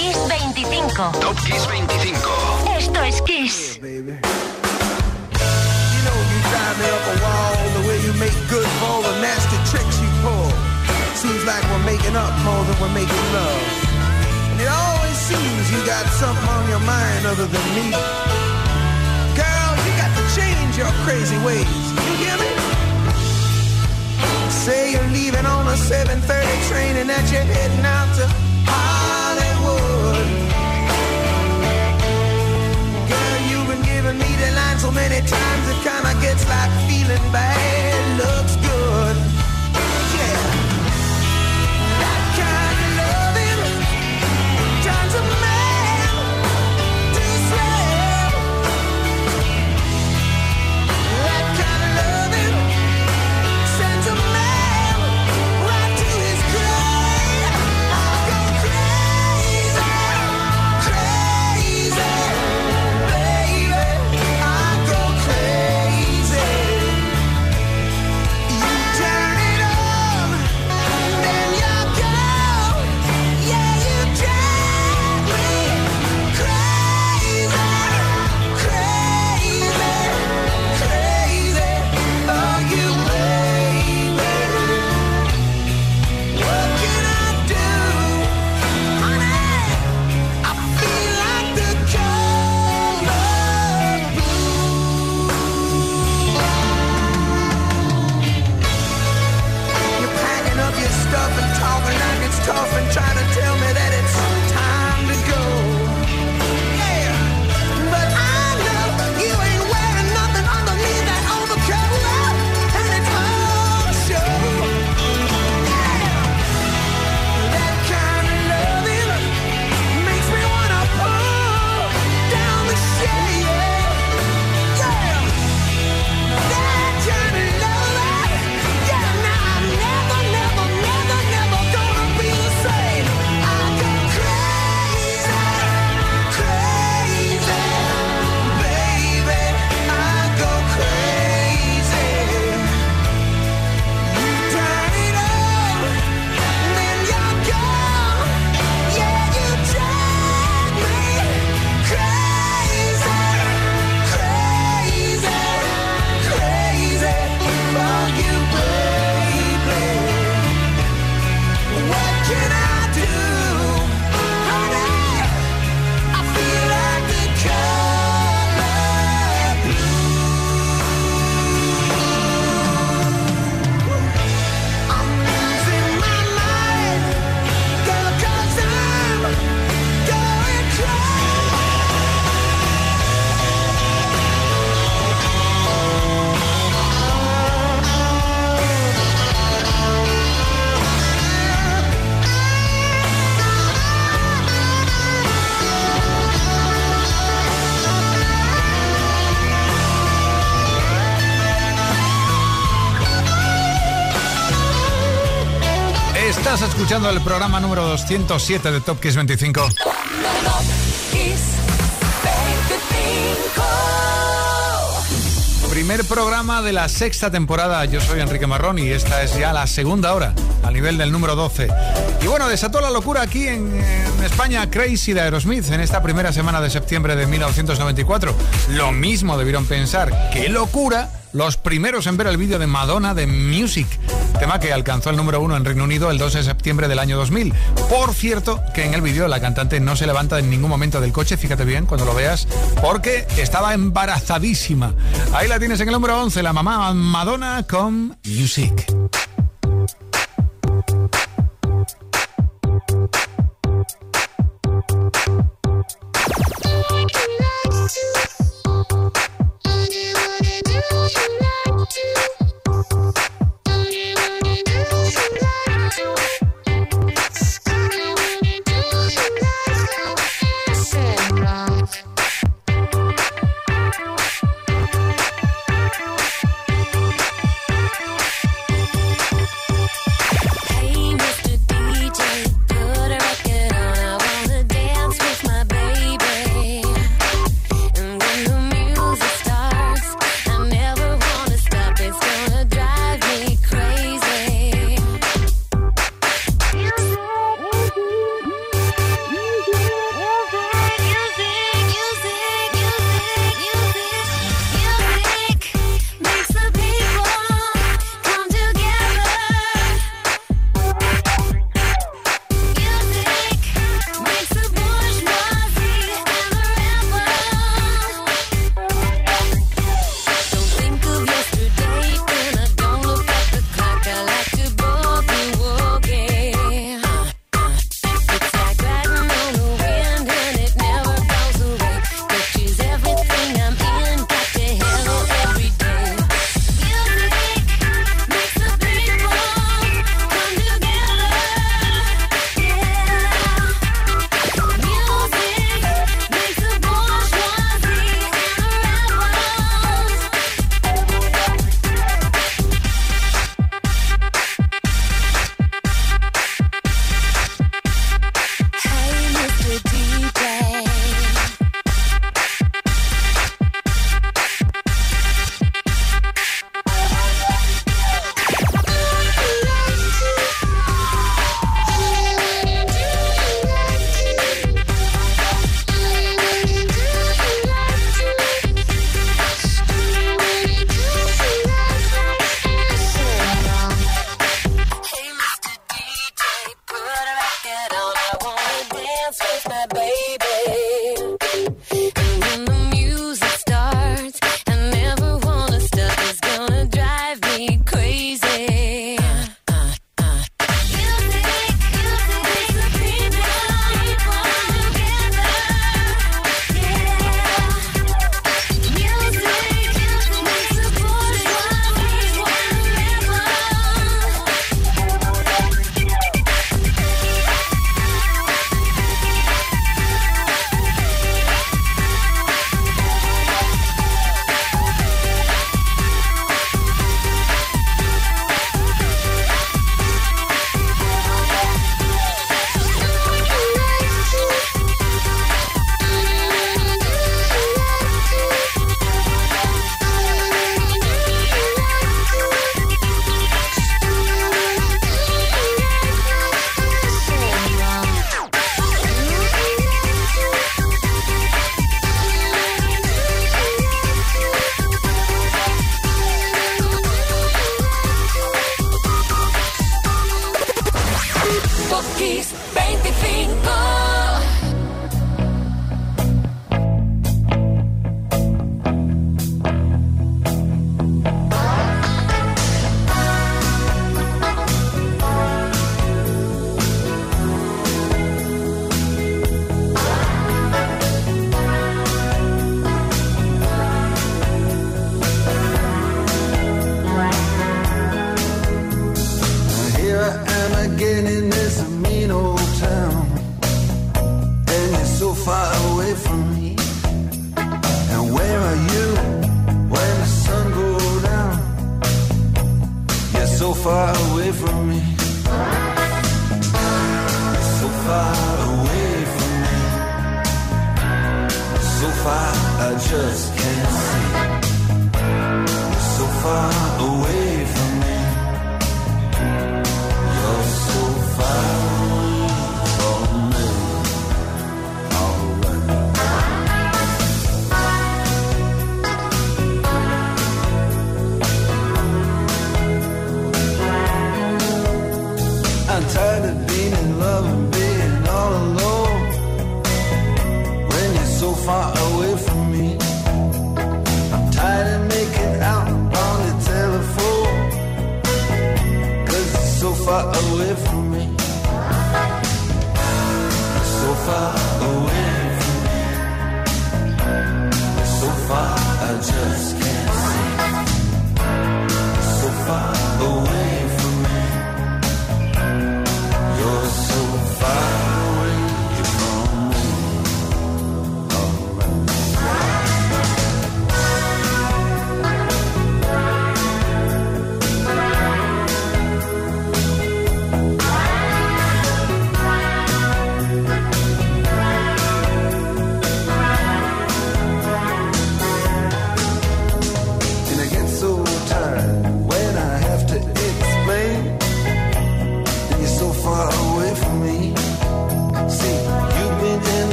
Kiss 25. Top Kiss 25. Esto es Kiss. You know you drive me up a wall the way you make good for all the nasty tricks you pull. Seems like we're making up more than we're making love. And it always seems you got something on your mind other than me. Girl, you got to change your crazy ways. You hear me? Say you're leaving on a 7:30 train and that you're heading out to giving me the line so many times it kinda gets like feeling bad. Looks Estás escuchando el programa número 207 de Top Kiss 25. Top Kiss 25. Primer programa de la sexta temporada. Yo soy Enrique Marrón y esta es ya la segunda hora, al nivel del número 12. Y bueno, desató la locura aquí en, en España Crazy de Aerosmith en esta primera semana de septiembre de 1994. Lo mismo debieron pensar. ¡Qué locura! Los primeros en ver el vídeo de Madonna de Music, tema que alcanzó el número uno en Reino Unido el 2 de septiembre del año 2000. Por cierto, que en el vídeo la cantante no se levanta en ningún momento del coche, fíjate bien cuando lo veas, porque estaba embarazadísima. Ahí la tienes en el número 11, la mamá Madonna con Music. just can't see. So far.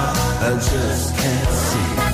I just can't see.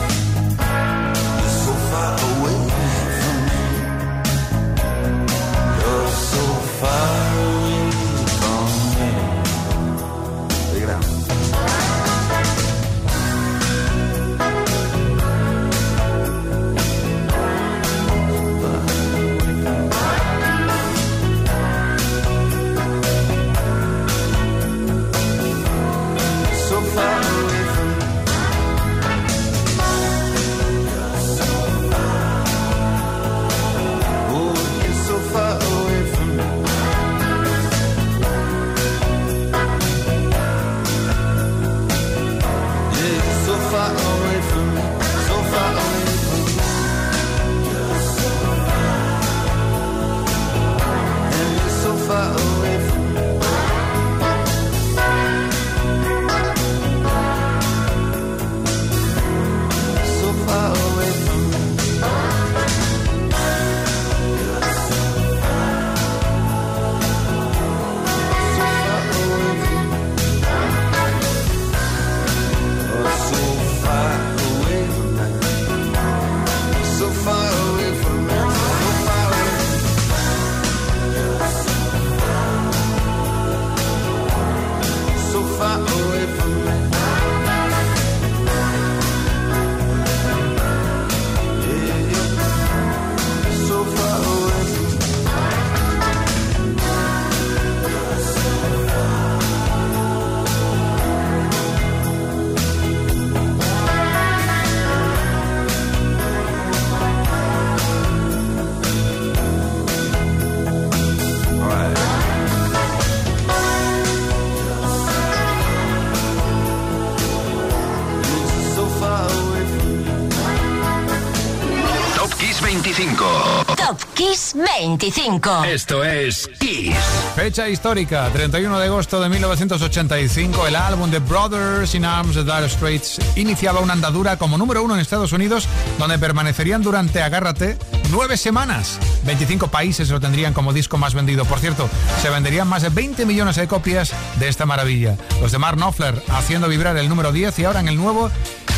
25. Esto es Kiss. Fecha histórica, 31 de agosto de 1985, el álbum The Brothers in Arms de Dire Straits iniciaba una andadura como número uno en Estados Unidos, donde permanecerían durante, agárrate, nueve semanas. 25 países lo tendrían como disco más vendido. Por cierto, se venderían más de 20 millones de copias de esta maravilla. Los de Mark Knopfler haciendo vibrar el número 10 y ahora en el nuevo,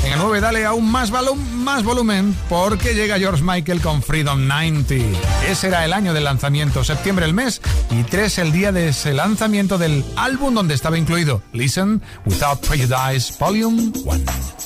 en el 9 dale aún más, más volumen porque llega George Michael con Freedom 90. Ese era el año del lanzamiento, septiembre el mes y 3 el día de ese lanzamiento del álbum donde estaba incluido Listen Without Prejudice Volume 1.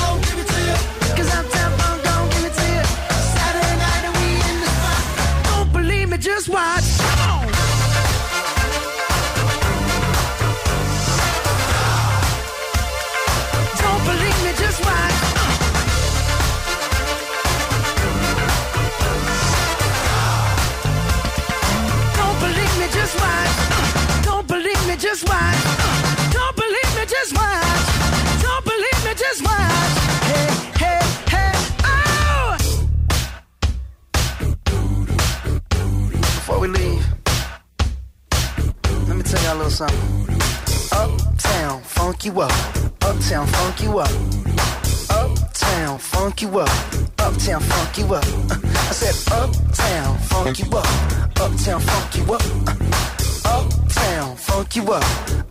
y'all a little something. Uptown, funk you up. Uptown, funk you up. Uptown, funk you up. Uptown, funk you up. I said, Uptown, funk you up. Uptown, funk you up. Uptown, funk you up.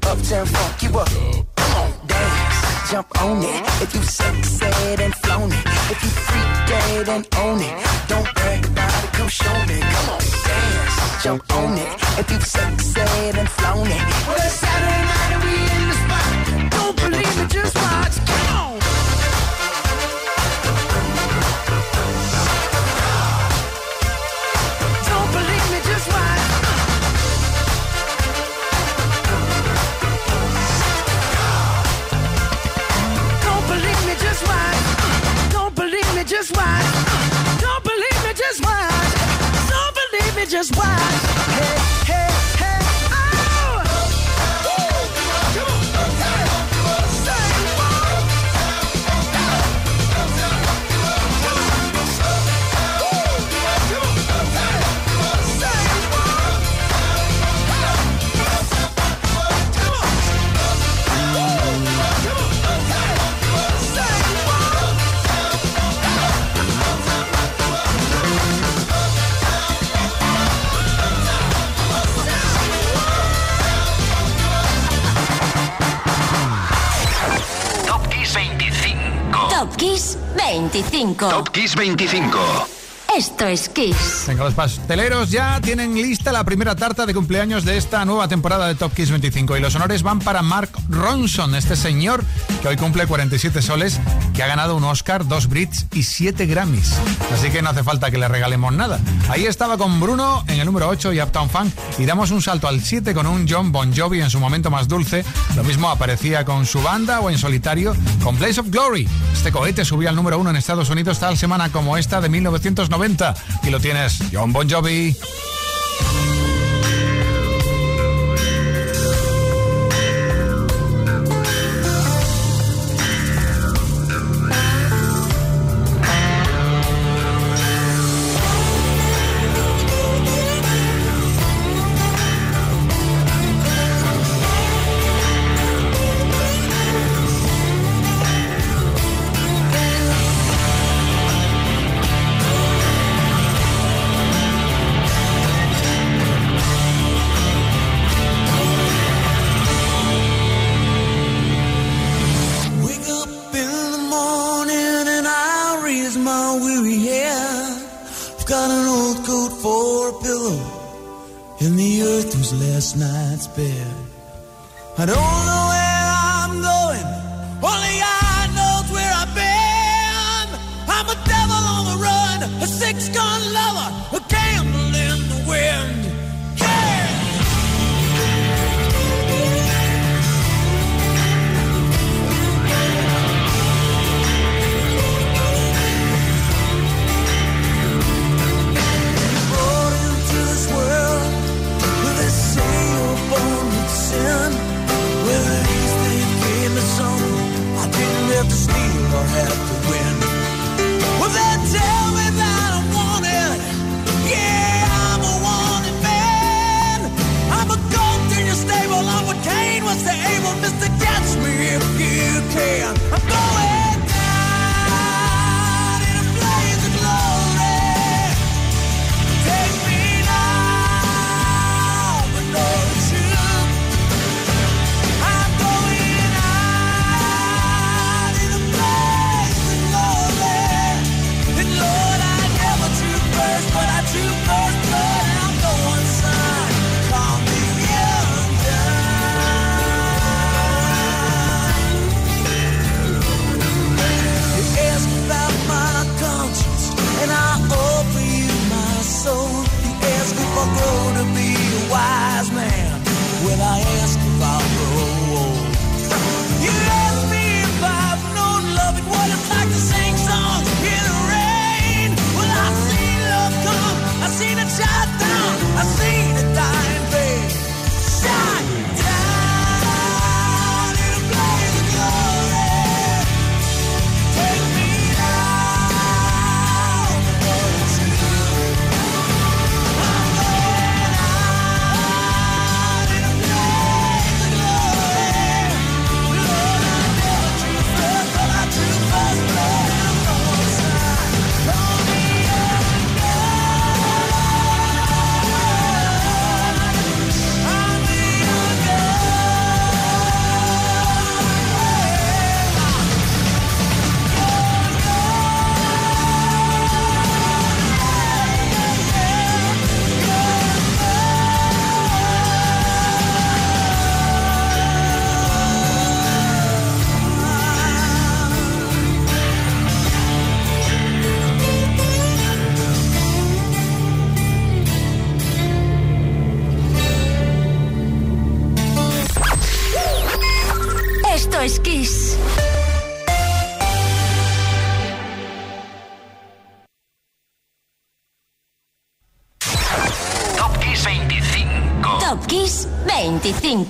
Uptown, funk you up. Come on, dance, jump on it. If you sexed and flown it. If you freak dead and own it. Don't brag about it, come show me. Come on, dance, jump on it. If you sexed and flown it. Well, it's Saturday night and we in the spot. Don't believe it, just watch. Come on. just why. 25. Top Kiss 25. Top Kiss 25. Esto es Kiss. Venga, los pasteleros ya tienen lista la primera tarta de cumpleaños de esta nueva temporada de Top Kiss 25 y los honores van para Mark Ronson, este señor que hoy cumple 47 soles, que ha ganado un Oscar, dos Brits y siete Grammys. Así que no hace falta que le regalemos nada. Ahí estaba con Bruno en el número 8 y Uptown Funk y damos un salto al 7 con un John Bon Jovi en su momento más dulce. Lo mismo aparecía con su banda o en solitario con Blaze of Glory. Este cohete subía al número 1 en Estados Unidos tal semana como esta de 1990 y lo tienes, John Bon Jovi. I don't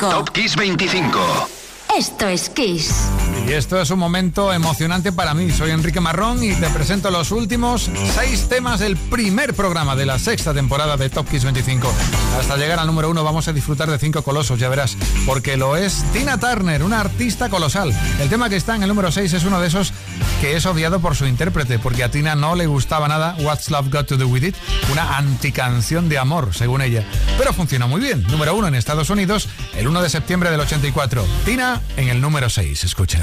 25. Top Kiss 25. Esto es Kiss. Y esto es un momento emocionante para mí. Soy Enrique Marrón y te presento los últimos seis temas del primer programa de la sexta temporada de Top Kiss 25. Hasta llegar al número uno vamos a disfrutar de cinco colosos, ya verás, porque lo es Tina Turner, una artista colosal. El tema que está en el número 6 es uno de esos que es odiado por su intérprete, porque a Tina no le gustaba nada What's Love Got to Do With It, una anticanción de amor, según ella. Pero funcionó muy bien. Número uno en Estados Unidos, el 1 de septiembre del 84. Tina en el número 6. Escucha.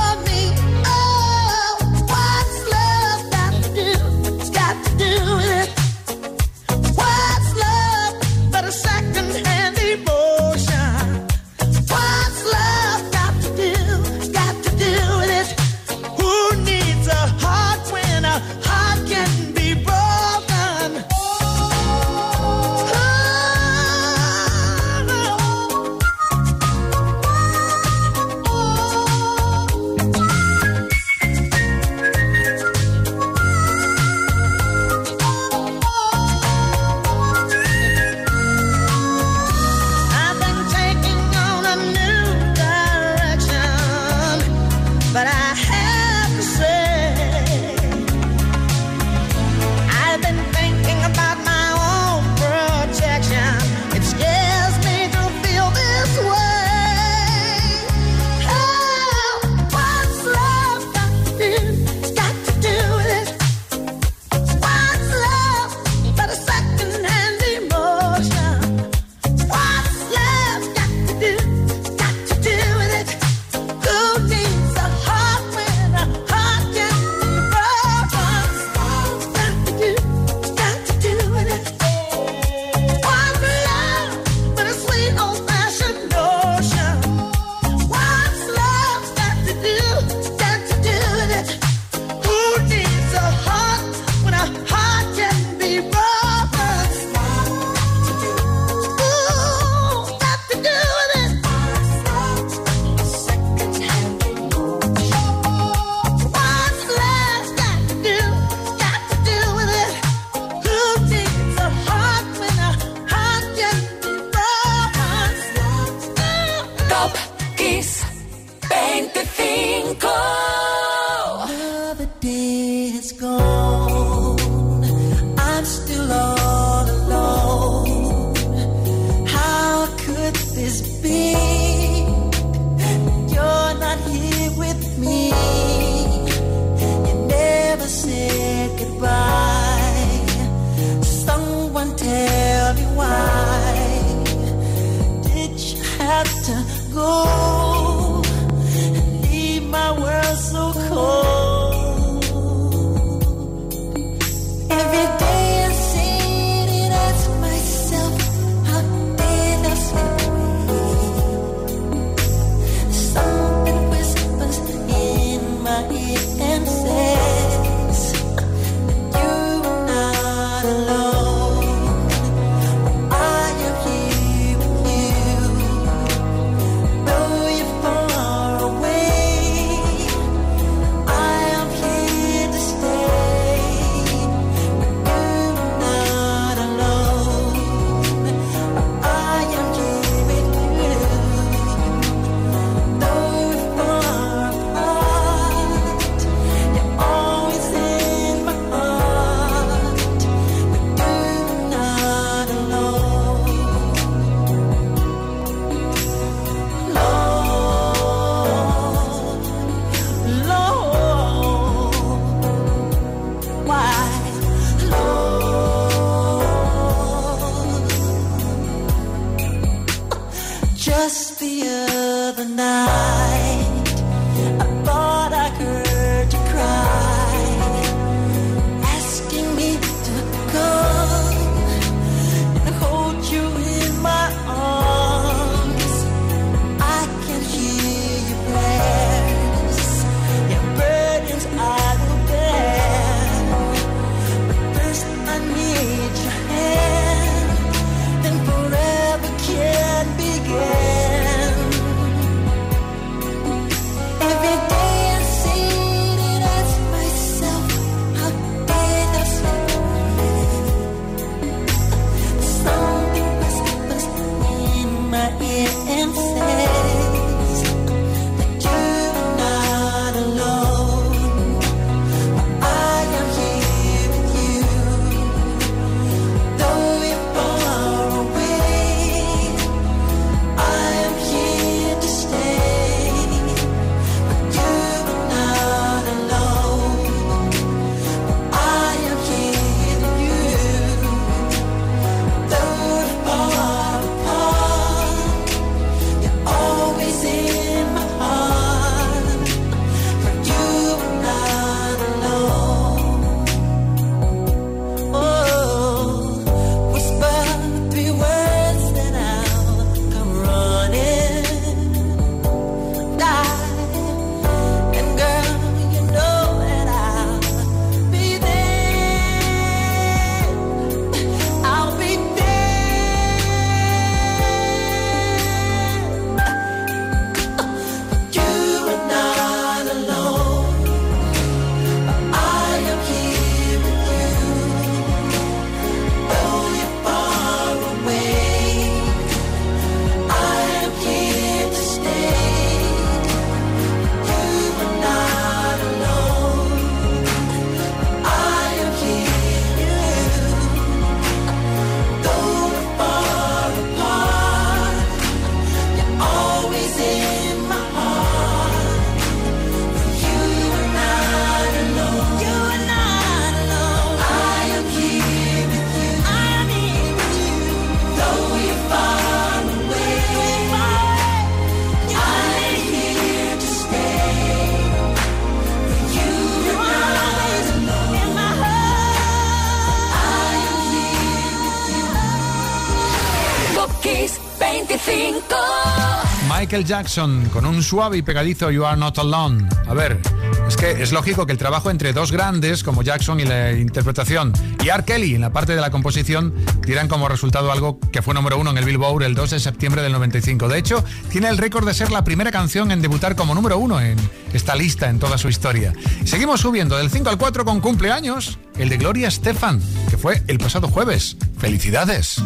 Michael Jackson con un suave y pegadizo You Are Not Alone. A ver, es que es lógico que el trabajo entre dos grandes como Jackson y la interpretación y R. Kelly en la parte de la composición tiran como resultado algo que fue número uno en el Billboard el 2 de septiembre del 95. De hecho, tiene el récord de ser la primera canción en debutar como número uno en esta lista en toda su historia. Seguimos subiendo del 5 al 4 con cumpleaños, el de Gloria Stefan, que fue el pasado jueves. ¡Felicidades!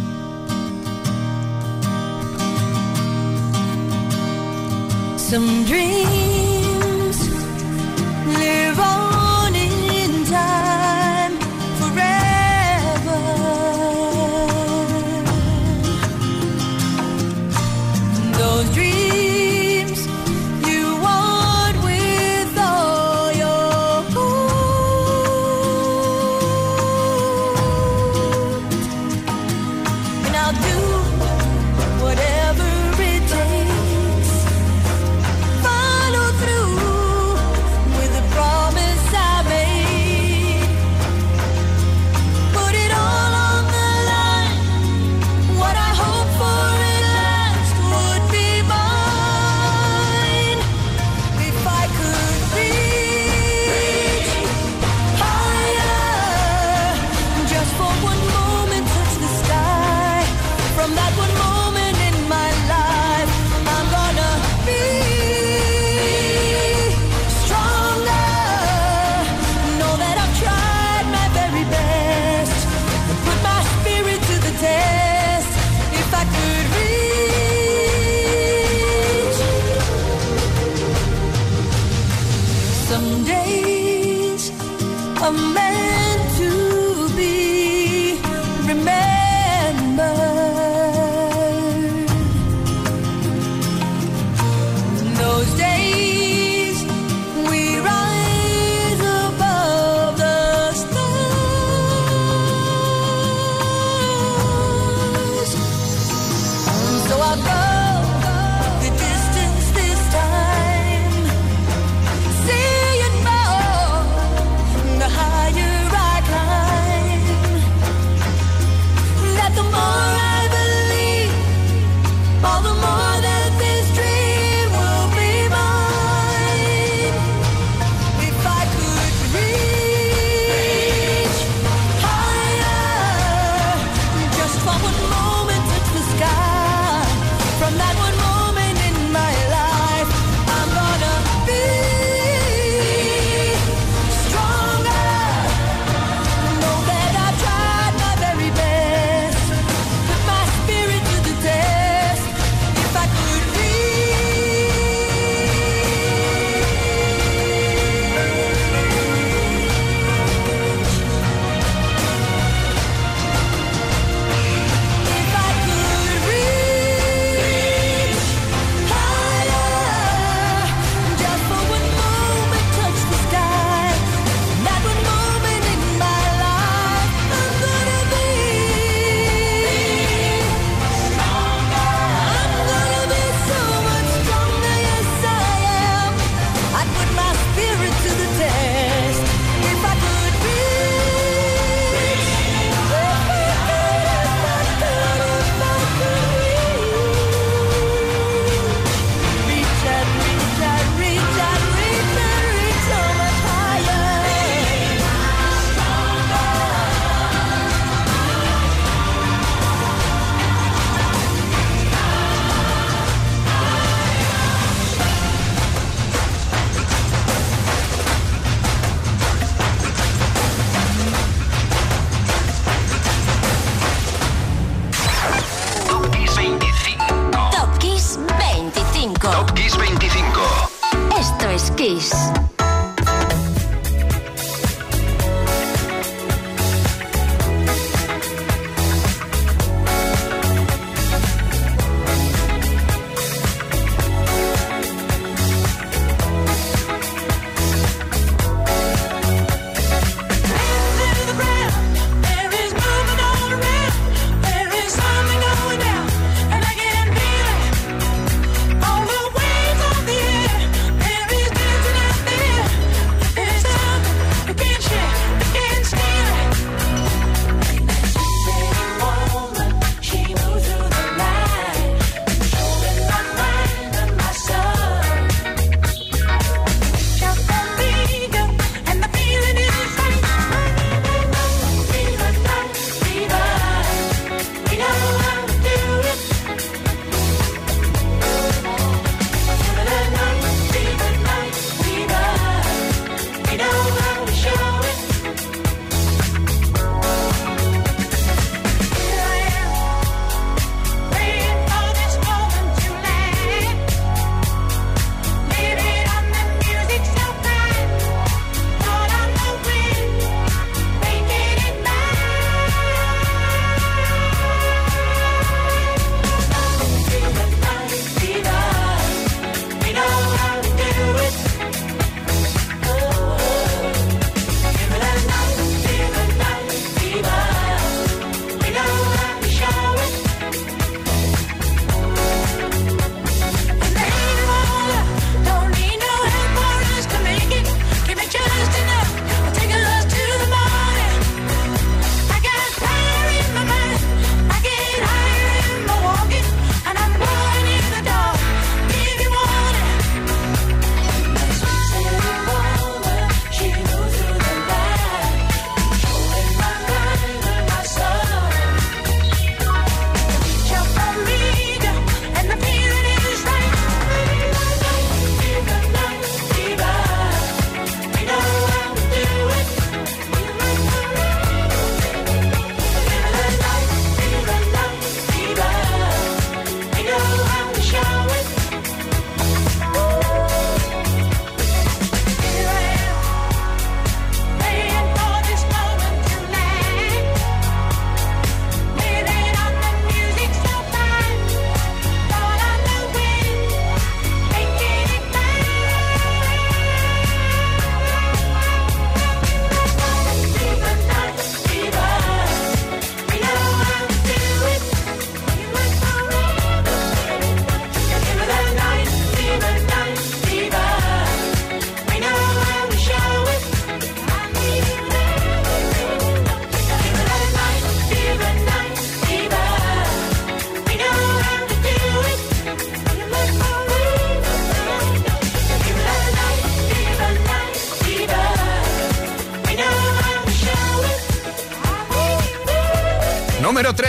some dreams.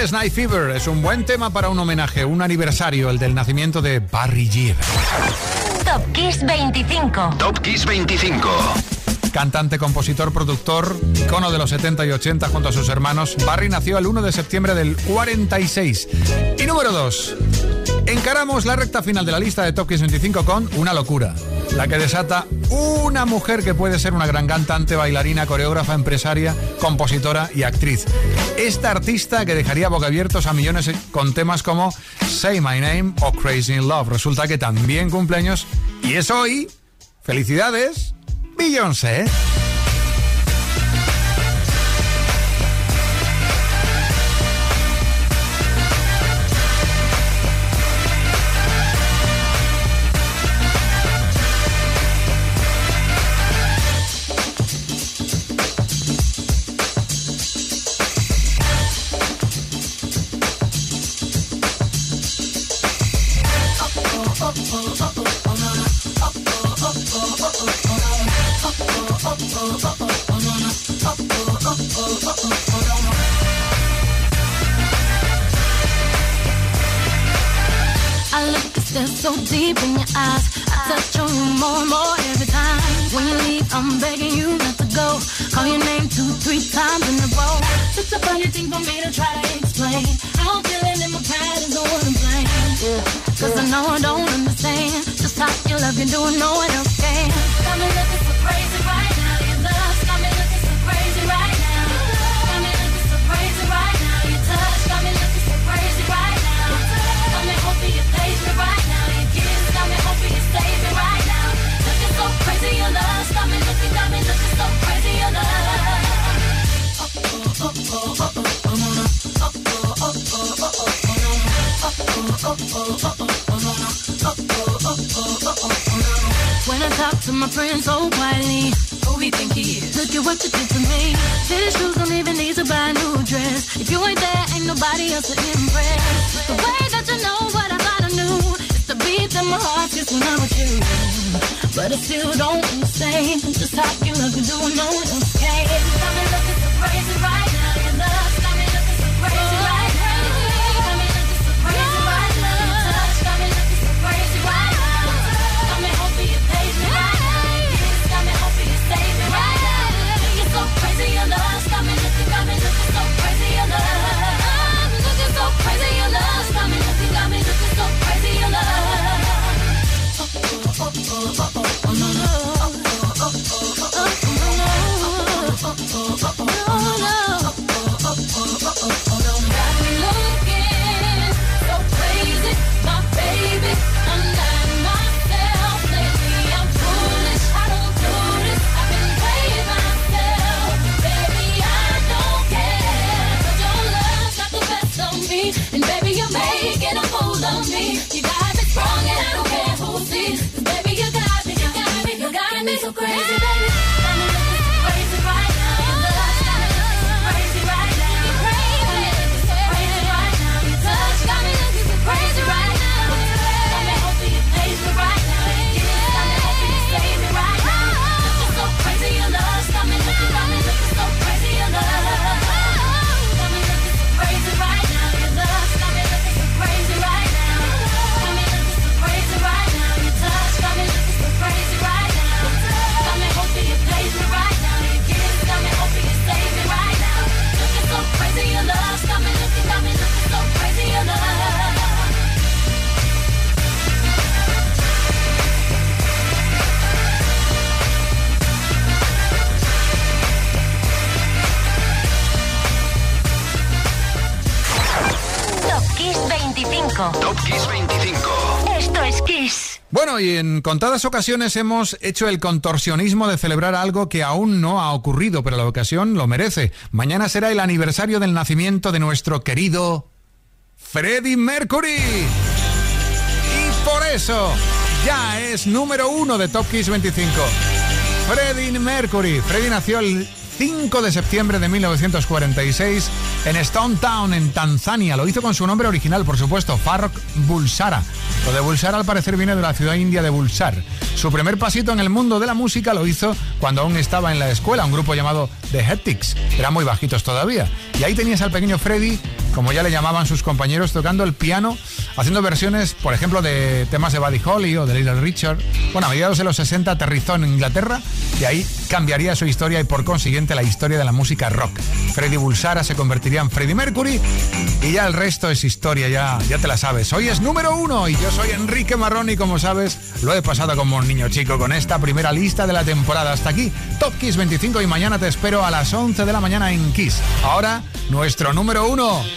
Número 3, Night Fever. Es un buen tema para un homenaje, un aniversario, el del nacimiento de Barry Gibb. Top Kiss 25. Top Kiss 25. Cantante, compositor, productor, icono de los 70 y 80 junto a sus hermanos, Barry nació el 1 de septiembre del 46. Y número 2. Encaramos la recta final de la lista de Top Kiss 25 con Una locura, la que desata una mujer que puede ser una gran cantante, bailarina, coreógrafa, empresaria, compositora y actriz. Esta artista que dejaría boca abiertos a millones con temas como Say My Name o Crazy in Love. Resulta que también cumpleaños y es hoy. ¡Felicidades! Beyoncé. In your eyes. I touch on you more and more every time. When you leave, I'm begging you not to go. Call your name two, three times in a row. It's a funny thing for me to try to explain. How I'm feeling in my pride is the one to blame. Yeah. Cause I know I don't understand just how you love you do no one else can. Got me looking so crazy right to my friends so quietly, who he think he is? Look at what you did to me. Fitted shoes don't even need to buy a new dress. If you ain't there, ain't nobody else to impress. The way that you know what I thought I knew is the beat that my heart gets when I'm with you. But I still don't understand just how you look and do no one else can. Contadas ocasiones hemos hecho el contorsionismo de celebrar algo que aún no ha ocurrido, pero la ocasión lo merece. Mañana será el aniversario del nacimiento de nuestro querido Freddie Mercury. Y por eso ya es número uno de Top Kiss 25. Freddie Mercury. Freddie nació el 5 de septiembre de 1946 en Stone Town, en Tanzania. Lo hizo con su nombre original, por supuesto, Farrokh Bulsara. Lo de Bulsara al parecer viene de la ciudad india de Bulsar. Su primer pasito en el mundo de la música lo hizo cuando aún estaba en la escuela, un grupo llamado The Hetics. Eran muy bajitos todavía. Y ahí tenías al pequeño Freddy, como ya le llamaban sus compañeros, tocando el piano, haciendo versiones, por ejemplo, de temas de Buddy Holly o de Little Richard. Bueno, a mediados de los 60 aterrizó en Inglaterra y ahí cambiaría su historia y por consiguiente la historia de la música rock. Freddy Bulsara se convertiría en Freddie Mercury y ya el resto es historia, ya, ya te la sabes. Hoy es número uno y yo soy Enrique Marrón y como sabes, lo he pasado como un niño chico con esta primera lista de la temporada. Hasta aquí, Top Kiss 25 y mañana te espero a las 11 de la mañana en Kiss. Ahora, nuestro número uno,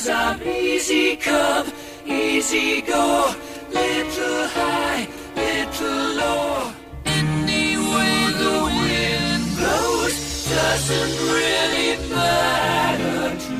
Cause I'm easy come, easy go. Little high, little low. Any way the wind blows doesn't really matter